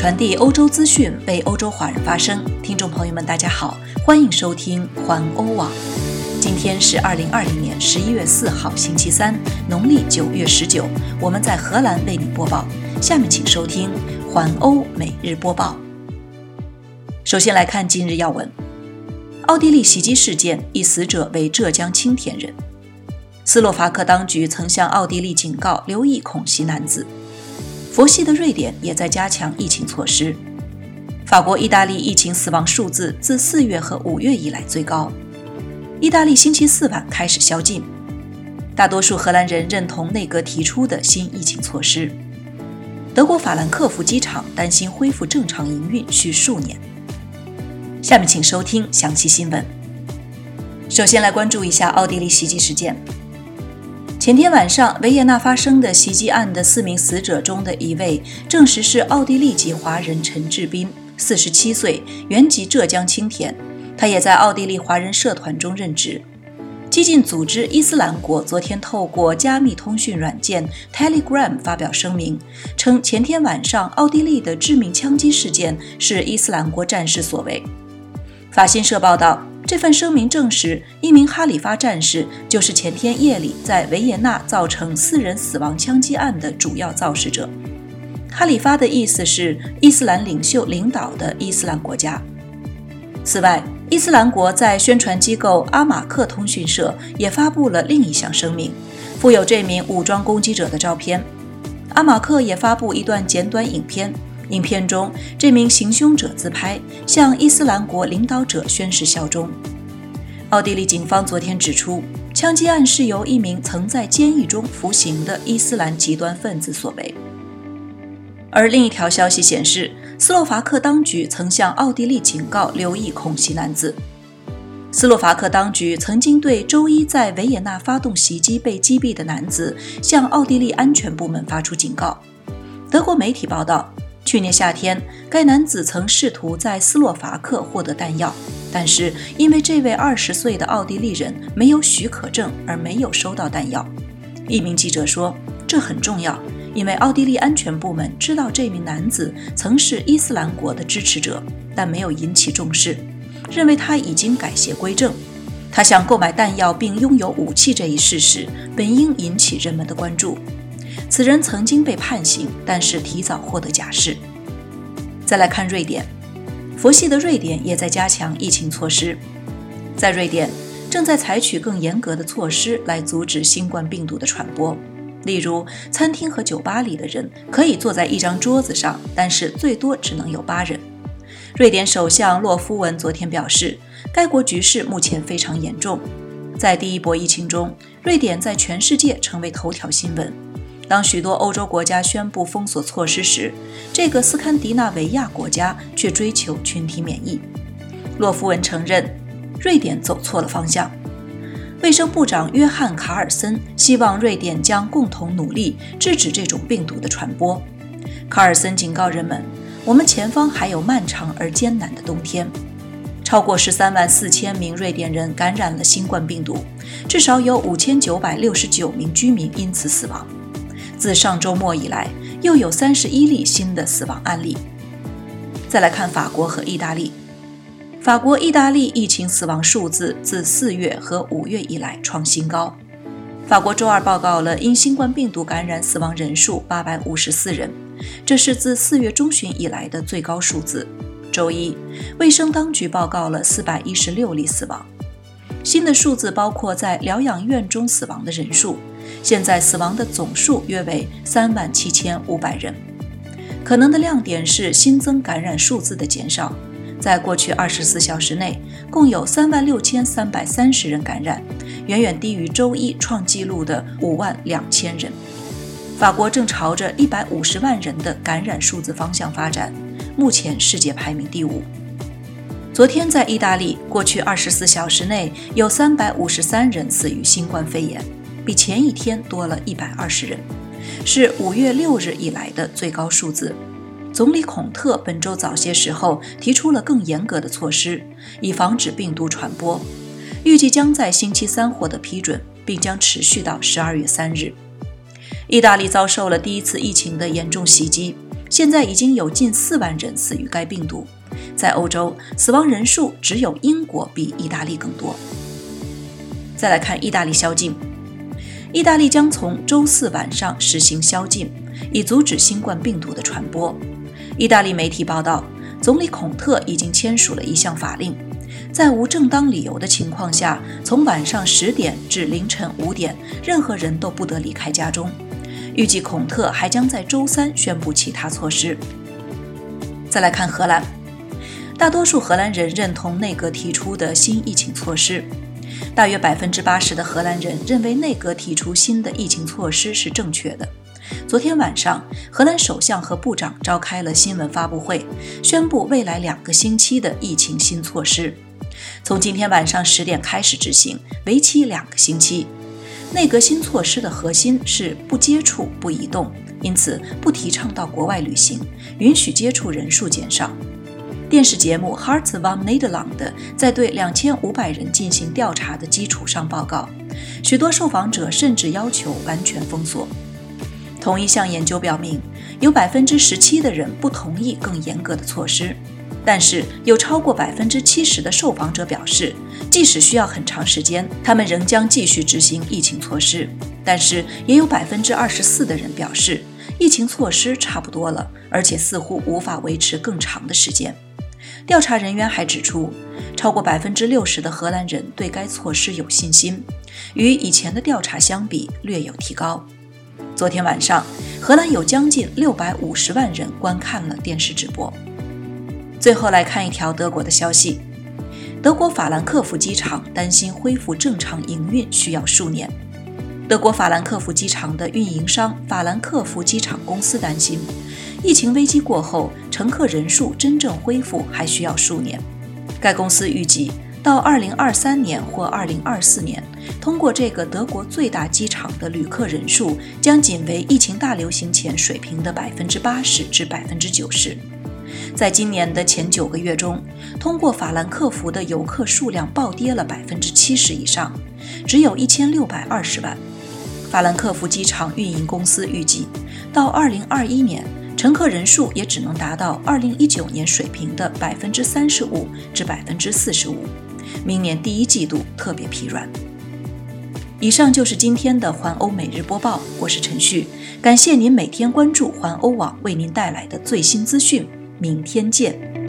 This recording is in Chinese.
传递欧洲资讯，为欧洲华人发声。听众朋友们，大家好，欢迎收听环欧网。今天是二零二零年十一月四号，星期三，农历九月十九。我们在荷兰为你播报。下面请收听环欧每日播报。首先来看今日要闻：奥地利袭击事件，一死者为浙江青田人。斯洛伐克当局曾向奥地利警告，留意恐袭男子。佛系的瑞典也在加强疫情措施。法国、意大利疫情死亡数字自四月和五月以来最高。意大利星期四晚开始宵禁。大多数荷兰人认同内阁提出的新疫情措施。德国法兰克福机场担心恢复正常营运需数年。下面请收听详细新闻。首先来关注一下奥地利袭击事件。前天晚上，维也纳发生的袭击案的四名死者中的一位，证实是奥地利籍华人陈志斌，四十七岁，原籍浙江青田。他也在奥地利华人社团中任职。激进组织伊斯兰国昨天透过加密通讯软件 Telegram 发表声明，称前天晚上奥地利的致命枪击事件是伊斯兰国战士所为。法新社报道。这份声明证实，一名哈里发战士就是前天夜里在维也纳造成四人死亡枪击案的主要肇事者。哈里发的意思是伊斯兰领袖领导的伊斯兰国家。此外，伊斯兰国在宣传机构阿马克通讯社也发布了另一项声明，附有这名武装攻击者的照片。阿马克也发布一段简短影片。影片中，这名行凶者自拍，向伊斯兰国领导者宣誓效忠。奥地利警方昨天指出，枪击案是由一名曾在监狱中服刑的伊斯兰极端分子所为。而另一条消息显示，斯洛伐克当局曾向奥地利警告，留意恐袭男子。斯洛伐克当局曾经对周一在维也纳发动袭击被击毙的男子向奥地利安全部门发出警告。德国媒体报道。去年夏天，该男子曾试图在斯洛伐克获得弹药，但是因为这位二十岁的奥地利人没有许可证，而没有收到弹药。一名记者说：“这很重要，因为奥地利安全部门知道这名男子曾是伊斯兰国的支持者，但没有引起重视，认为他已经改邪归正。他想购买弹药并拥有武器这一事实本应引起人们的关注。”此人曾经被判刑，但是提早获得假释。再来看瑞典，佛系的瑞典也在加强疫情措施。在瑞典，正在采取更严格的措施来阻止新冠病毒的传播。例如，餐厅和酒吧里的人可以坐在一张桌子上，但是最多只能有八人。瑞典首相洛夫文昨天表示，该国局势目前非常严重。在第一波疫情中，瑞典在全世界成为头条新闻。当许多欧洲国家宣布封锁措施时，这个斯堪的纳维亚国家却追求群体免疫。洛夫文承认，瑞典走错了方向。卫生部长约翰·卡尔森希望瑞典将共同努力制止这种病毒的传播。卡尔森警告人们：“我们前方还有漫长而艰难的冬天。”超过十三万四千名瑞典人感染了新冠病毒，至少有五千九百六十九名居民因此死亡。自上周末以来，又有三十一例新的死亡案例。再来看法国和意大利，法国、意大利疫情死亡数字自四月和五月以来创新高。法国周二报告了因新冠病毒感染死亡人数八百五十四人，这是自四月中旬以来的最高数字。周一，卫生当局报告了四百一十六例死亡。新的数字包括在疗养院中死亡的人数。现在死亡的总数约为三万七千五百人，可能的亮点是新增感染数字的减少。在过去二十四小时内，共有三万六千三百三十人感染，远远低于周一创纪录的五万两千人。法国正朝着一百五十万人的感染数字方向发展，目前世界排名第五。昨天在意大利，过去二十四小时内有三百五十三人死于新冠肺炎。比前一天多了一百二十人，是五月六日以来的最高数字。总理孔特本周早些时候提出了更严格的措施，以防止病毒传播，预计将在星期三获得批准，并将持续到十二月三日。意大利遭受了第一次疫情的严重袭击，现在已经有近四万人死于该病毒。在欧洲，死亡人数只有英国比意大利更多。再来看意大利宵禁，意大利将从周四晚上实行宵禁，以阻止新冠病毒的传播。意大利媒体报道，总理孔特已经签署了一项法令，在无正当理由的情况下，从晚上十点至凌晨五点，任何人都不得离开家中。预计孔特还将在周三宣布其他措施。再来看荷兰，大多数荷兰人认同内阁提出的新疫情措施，大约百分之八十的荷兰人认为内阁提出新的疫情措施是正确的。昨天晚上，荷兰首相和部长召开了新闻发布会，宣布未来两个星期的疫情新措施，从今天晚上十点开始执行，为期两个星期。内阁新措施的核心是不接触、不移动，因此不提倡到国外旅行，允许接触人数减少。电视节目《Hearts van Nederland》在对两千五百人进行调查的基础上报告，许多受访者甚至要求完全封锁。同一项研究表明，有百分之十七的人不同意更严格的措施。但是，有超过百分之七十的受访者表示，即使需要很长时间，他们仍将继续执行疫情措施。但是，也有百分之二十四的人表示，疫情措施差不多了，而且似乎无法维持更长的时间。调查人员还指出，超过百分之六十的荷兰人对该措施有信心，与以前的调查相比略有提高。昨天晚上，荷兰有将近六百五十万人观看了电视直播。最后来看一条德国的消息：德国法兰克福机场担心恢复正常营运需要数年。德国法兰克福机场的运营商法兰克福机场公司担心，疫情危机过后，乘客人数真正恢复还需要数年。该公司预计，到2023年或2024年，通过这个德国最大机场的旅客人数将仅为疫情大流行前水平的80%至90%。在今年的前九个月中，通过法兰克福的游客数量暴跌了百分之七十以上，只有一千六百二十万。法兰克福机场运营公司预计，到二零二一年，乘客人数也只能达到二零一九年水平的百分之三十五至百分之四十五。明年第一季度特别疲软。以上就是今天的环欧每日播报，我是陈旭，感谢您每天关注环欧网为您带来的最新资讯。明天见。